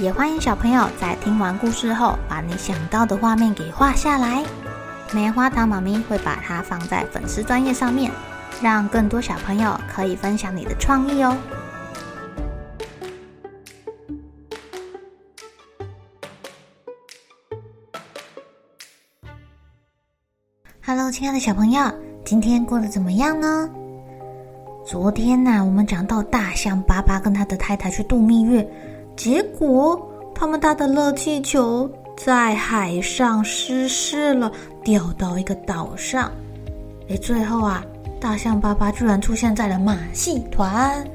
也欢迎小朋友在听完故事后，把你想到的画面给画下来。棉花糖妈咪会把它放在粉丝专页上面，让更多小朋友可以分享你的创意哦。Hello，亲爱的小朋友，今天过得怎么样呢？昨天呢、我们讲到大象巴巴跟他的太太去度蜜月。结果，他们搭的热气球在海上失事了，掉到一个岛上。诶，最后啊，大象巴巴居然出现在了马戏团，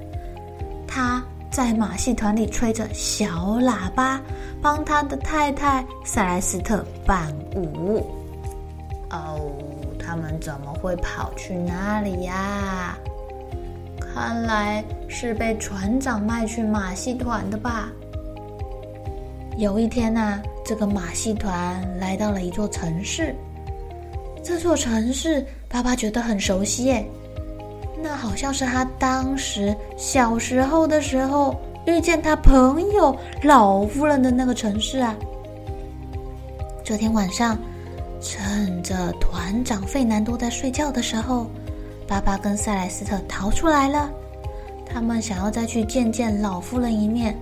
他在马戏团里吹着小喇叭，帮他的太太塞莱斯特伴舞。哦，他们怎么会跑去那里呀？看来是被船长卖去马戏团的吧。有一天呢、这个马戏团来到了一座城市。这座城市，爸爸觉得很熟悉耶，那好像是他当时小时候的时候遇见他朋友老夫人的那个城市啊。这天晚上，趁着团长费南多在睡觉的时候。爸爸跟塞莱斯特逃出来了，他们想要再去见见老夫人一面。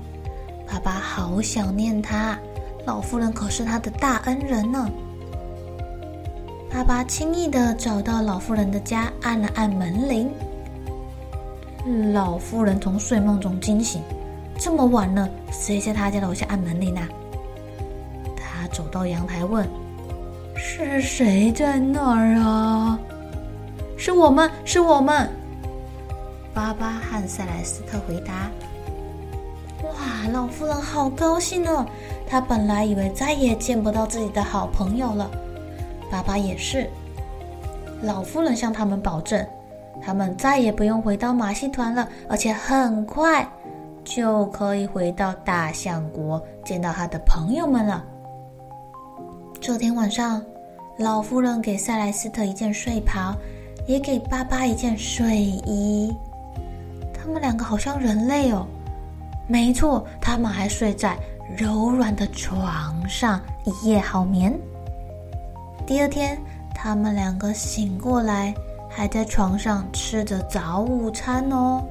爸爸好想念她，老夫人可是他的大恩人呢。爸爸轻易地找到老夫人的家，按了按门铃。老夫人从睡梦中惊醒，这么晚了，谁在他家楼下按门铃啊？他走到阳台问：“是谁在那儿啊？”是我们，是我们。巴巴和塞莱斯特回答：“哇，老夫人好高兴哦！她本来以为再也见不到自己的好朋友了。巴巴也是。老夫人向他们保证，他们再也不用回到马戏团了，而且很快就可以回到大象国见到他的朋友们了。这天晚上，老夫人给塞莱斯特一件睡袍。”也给巴巴一件睡衣，他们两个好像人类哦。没错，他们还睡在柔软的床上，一夜好眠。第二天，他们两个醒过来，还在床上吃着早午餐哦。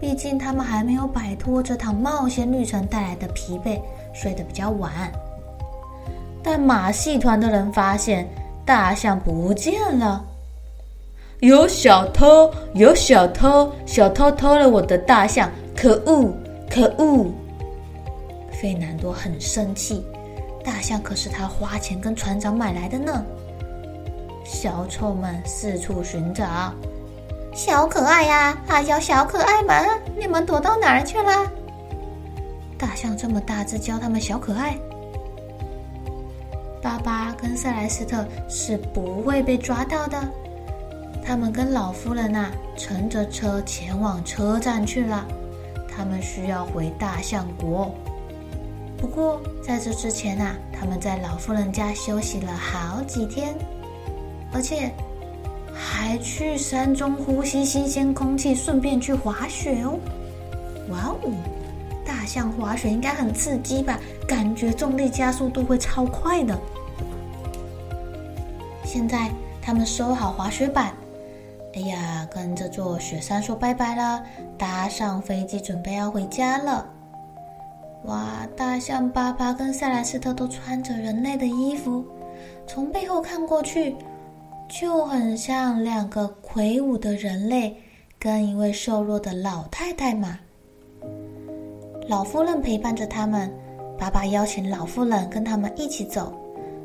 毕竟他们还没有摆脱这趟冒险旅程带来的疲惫，睡得比较晚。但马戏团的人发现大象不见了。有小偷！有小偷！小偷偷了我的大象！可恶！可恶！费南多很生气，大象可是他花钱跟船长买来的呢。小丑们四处寻找，小可爱呀！大小小可爱们，你们躲到哪儿去了？大象这么大只，教他们小可爱。巴巴跟塞莱斯特是不会被抓到的。他们跟老夫人呐，乘着车前往车站去了。他们需要回大象国。不过在这之前呐，他们在老夫人家休息了好几天，而且还去山中呼吸新鲜空气，顺便去滑雪哦。哇哦，大象滑雪应该很刺激吧？感觉重力加速度会超快的。现在他们收好滑雪板。哎呀，跟这座雪山说拜拜了，搭上飞机准备要回家了。哇，大象巴巴跟塞莱斯特都穿着人类的衣服，从背后看过去，就很像两个魁梧的人类跟一位瘦弱的老太太嘛。老夫人陪伴着他们，巴巴邀请老夫人跟他们一起走，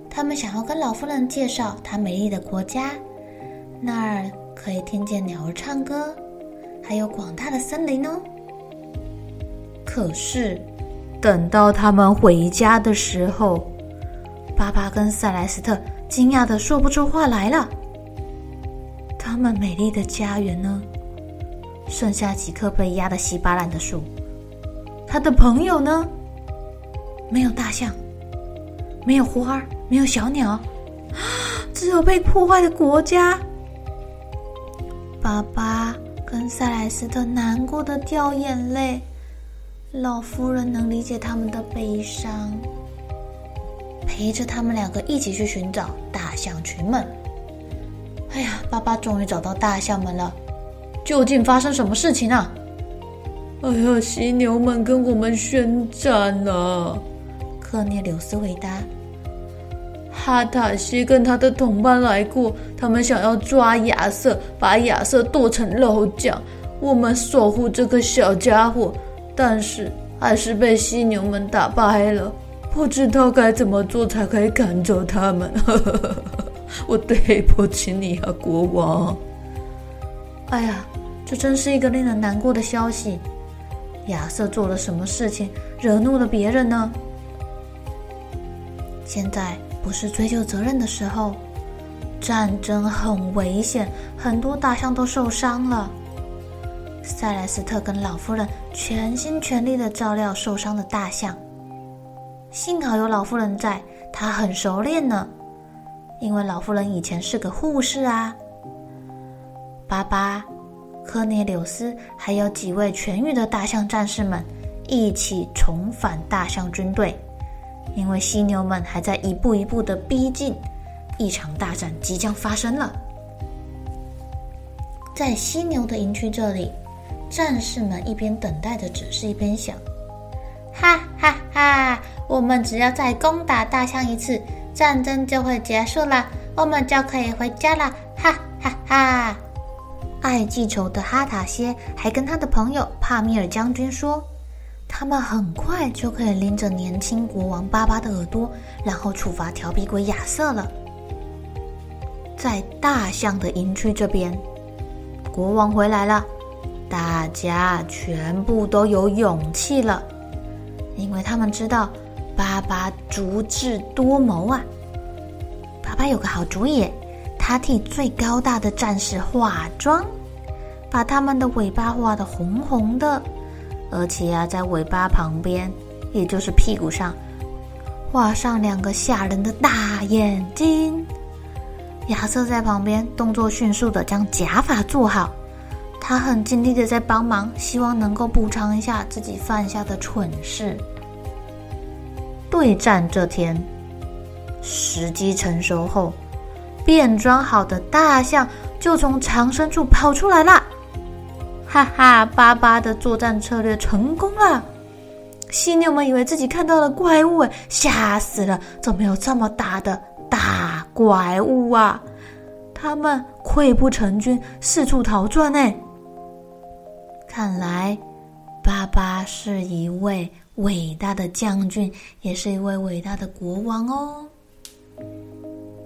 他们想要跟老夫人介绍他美丽的国家，那儿。可以听见鸟儿唱歌，还有广大的森林哦。可是，等到他们回家的时候，巴巴跟塞莱斯特惊讶的说不出话来了。他们美丽的家园呢？剩下几棵被压得稀巴烂的树。他的朋友呢？没有大象，没有花儿，没有小鸟，只有被破坏的国家。巴巴跟塞莱斯特难过的掉眼泪。老夫人能理解他们的悲伤，陪着他们两个一起去寻找大象群们。哎呀，巴巴终于找到大象们了，究竟发生什么事情啊？哎呀，犀牛们跟我们宣战了。科涅柳斯回答：“哈塔西跟他的同伴来过，他们想要抓亚瑟，把亚瑟剁成肉酱。我们守护这个小家伙。”但是还是被犀牛们打败了，不知道该怎么做才可以赶走他们。我对不起你啊，国王。哎呀，这真是一个令人难过的消息。亚瑟做了什么事情惹怒了别人呢？现在不是追究责任的时候，战争很危险，很多大象都受伤了。塞莱斯特跟老夫人全心全力的照料受伤的大象，幸好有老夫人在，她很熟练呢。因为老夫人以前是个护士啊。巴巴、科涅柳斯还有几位痊愈的大象战士们一起重返大象军队，因为犀牛们还在一步一步的逼近，一场大战即将发生了。在犀牛的营区这里。战士们一边等待着指示，一边想：“哈哈哈哈！我们只要再攻打大象一次，战争就会结束了，我们就可以回家了！”哈哈哈！爱记仇的哈塔歇还跟他的朋友帕米尔将军说：“他们很快就可以拎着年轻国王巴巴的耳朵，然后处罚调皮鬼亚瑟了。”在大象的营区这边，国王回来了。大家全部都有勇气了，因为他们知道巴巴足智多谋啊。巴巴有个好主意，他替最高大的战士化妆，把他们的尾巴画得红红的，而且啊，在尾巴旁边，也就是屁股上，画上两个吓人的大眼睛。亚瑟在旁边动作迅速的将假发做好。他很尽力的在帮忙，希望能够补偿一下自己犯下的蠢事。对战这天，时机成熟后，变装好的大象就从藏身处跑出来了。哈哈，巴巴的作战策略成功了。犀牛们以为自己看到了怪物，吓死了！怎么有这么大的大怪物啊？他们溃不成军，四处逃窜，呢。看来，巴巴是一位伟大的将军，也是一位伟大的国王哦。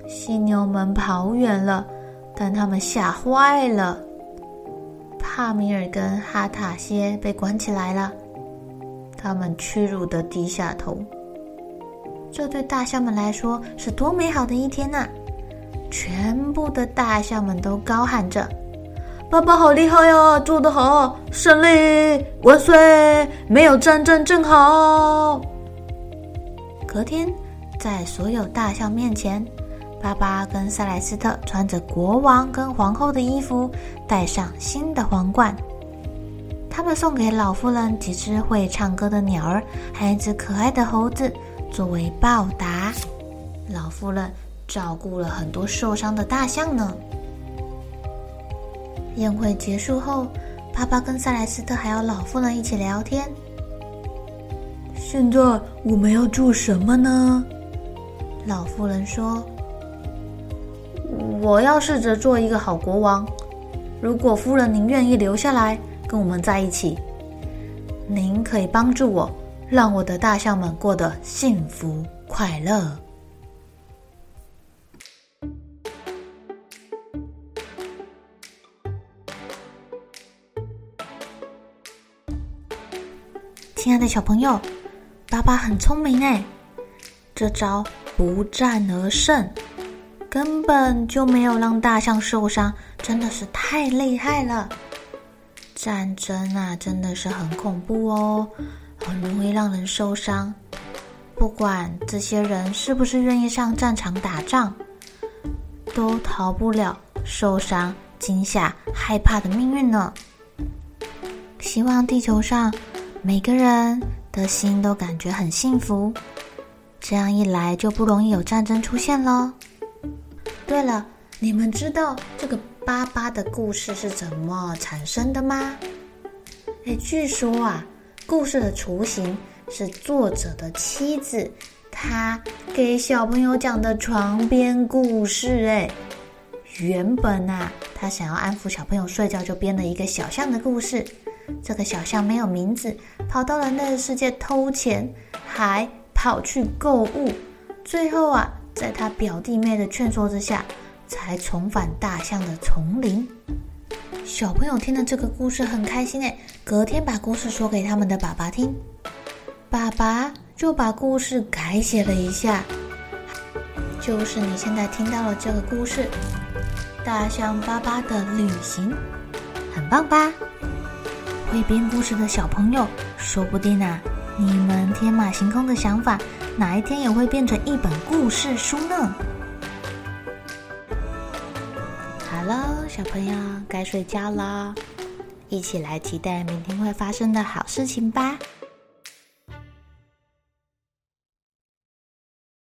犀牛们跑远了，但他们吓坏了。帕米尔跟哈塔歇被关起来了，他们屈辱的低下头。这对大象们来说是多美好的一天呐！全部的大象们都高喊着。爸爸好厉害呀，做得好！胜利万岁！没有战争正好。隔天，在所有大象面前，巴巴跟塞莱斯特穿着国王跟皇后的衣服，戴上新的皇冠。他们送给老夫人几只会唱歌的鸟儿，还有一只可爱的猴子作为报答。老夫人照顾了很多受伤的大象呢。宴会结束后，巴巴跟塞莱斯特还有老夫人一起聊天。现在我们要做什么呢？老妇人说：“我要试着做一个好国王。如果夫人您愿意留下来跟我们在一起，您可以帮助我，让我的大象们过得幸福快乐。”亲爱的小朋友，爸爸很聪明哎，这招不战而胜，根本就没有让大象受伤，真的是太厉害了。战争啊，真的是很恐怖哦，很容易让人受伤。不管这些人是不是愿意上战场打仗，都逃不了受伤、惊吓、害怕的命运呢。希望地球上每个人的心都感觉很幸福，这样一来就不容易有战争出现喽。对了，你们知道这个巴巴的故事是怎么产生的吗？诶，据说啊，故事的雏形。是作者的妻子，她给小朋友讲的床边故事。哎，原本啊，她想要安抚小朋友睡觉，就编了一个小象的故事。这个小象没有名字，跑到人类的世界偷钱，还跑去购物。最后啊，在他表弟妹的劝说之下，才重返大象的丛林。小朋友听了这个故事很开心诶，隔天把故事说给他们的爸爸听。爸爸就把故事改写了一下，就是你现在听到了这个故事《大象巴巴的旅行》，很棒吧？会编故事的小朋友，说不定啊，你们天马行空的想法，哪一天也会变成一本故事书呢？好了，小朋友该睡觉了，一起来期待明天会发生的好事情吧。